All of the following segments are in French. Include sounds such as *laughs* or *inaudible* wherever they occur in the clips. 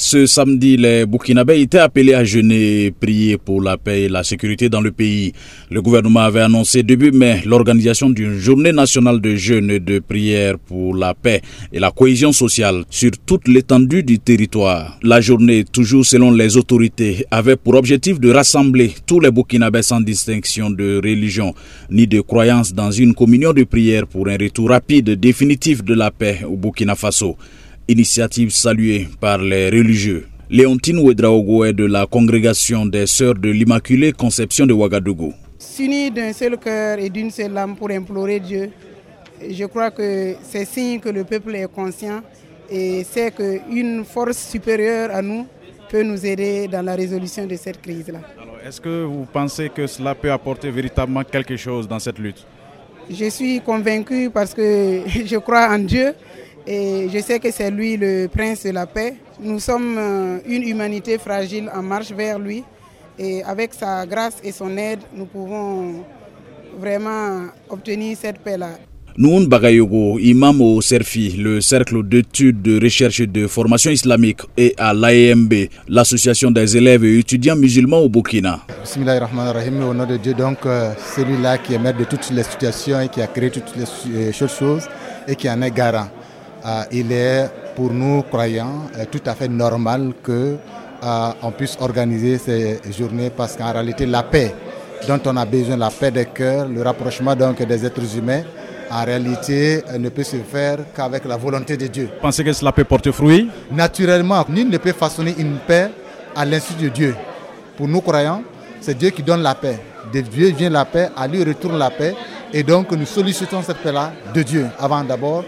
Ce samedi, les Burkinabés étaient appelés à jeûner et prier pour la paix et la sécurité dans le pays. Le gouvernement avait annoncé début mai l'organisation d'une journée nationale de jeûne et de prière pour la paix et la cohésion sociale sur toute l'étendue du territoire. La journée, toujours selon les autorités, avait pour objectif de rassembler tous les Burkinabés sans distinction de religion ni de croyance dans une communion de prière pour un retour rapide et définitif de la paix au Burkina Faso initiative saluée par les religieux. Léontine Ouedraogo est de la congrégation des Sœurs de l'Immaculée Conception de Ouagadougou. S'unir d'un seul cœur et d'une seule âme pour implorer Dieu, je crois que c'est signe que le peuple est conscient et sait qu'une force supérieure à nous peut nous aider dans la résolution de cette crise-là. Est-ce que vous pensez que cela peut apporter véritablement quelque chose dans cette lutte? Je suis convaincu parce que *laughs* je crois en Dieu et je sais que c'est lui le prince de la paix. Nous sommes euh, une humanité fragile en marche vers lui. Et avec sa grâce et son aide, nous pouvons vraiment obtenir cette paix-là. Noun Bagayogo, imam au CERFI, le cercle d'études, de recherche et de formation islamique, et à l'AEMB, l'association des élèves et étudiants musulmans au Burkina. Bismillahirrahmanirrahim, au nom de Dieu, donc euh, celui-là qui est maître de toutes les situations et qui a créé toutes les choses et qui en est garant. Euh, il est pour nous croyants euh, tout à fait normal que euh, puisse organiser ces journées parce qu'en réalité la paix dont on a besoin, la paix des cœurs, le rapprochement donc des êtres humains, en réalité ne peut se faire qu'avec la volonté de Dieu. Pensez que cela peut porter fruit? Naturellement, nul ne peut façonner une paix à l'insu de Dieu. Pour nous croyants, c'est Dieu qui donne la paix. De Dieu vient la paix, à lui retourne la paix. Et donc nous sollicitons cette paix-là de Dieu avant d'abord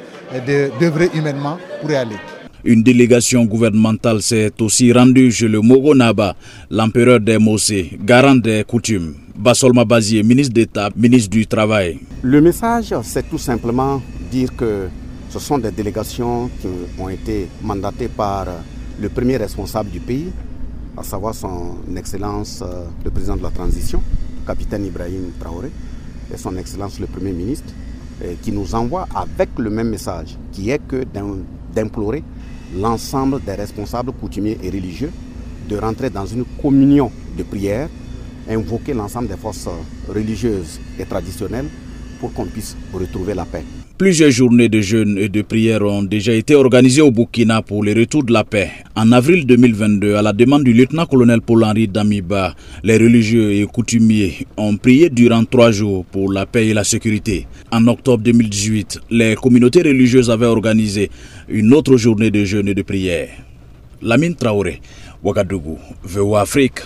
d'œuvrer humainement pour y aller. Une délégation gouvernementale s'est aussi rendue chez le Mogonaba, l'empereur des Mossé, garant des coutumes. Basolma Bazier, ministre d'État, ministre du Travail. Le message, c'est tout simplement dire que ce sont des délégations qui ont été mandatées par le premier responsable du pays, à savoir son Excellence euh, le président de la transition, capitaine Ibrahim Traoré, et son Excellence le Premier ministre, qui nous envoie avec le même message, qui est que d'implorer l'ensemble des responsables coutumiers et religieux de rentrer dans une communion de prière, invoquer l'ensemble des forces religieuses et traditionnelles pour qu'on puisse retrouver la paix. Plusieurs journées de jeûne et de prière ont déjà été organisées au Burkina pour le retour de la paix. En avril 2022, à la demande du lieutenant-colonel Paul-Henri Damiba, les religieux et coutumiers ont prié durant trois jours pour la paix et la sécurité. En octobre 2018, les communautés religieuses avaient organisé une autre journée de jeûne et de prière. Lamine Traoré, Ouagadougou, VOA Afrique.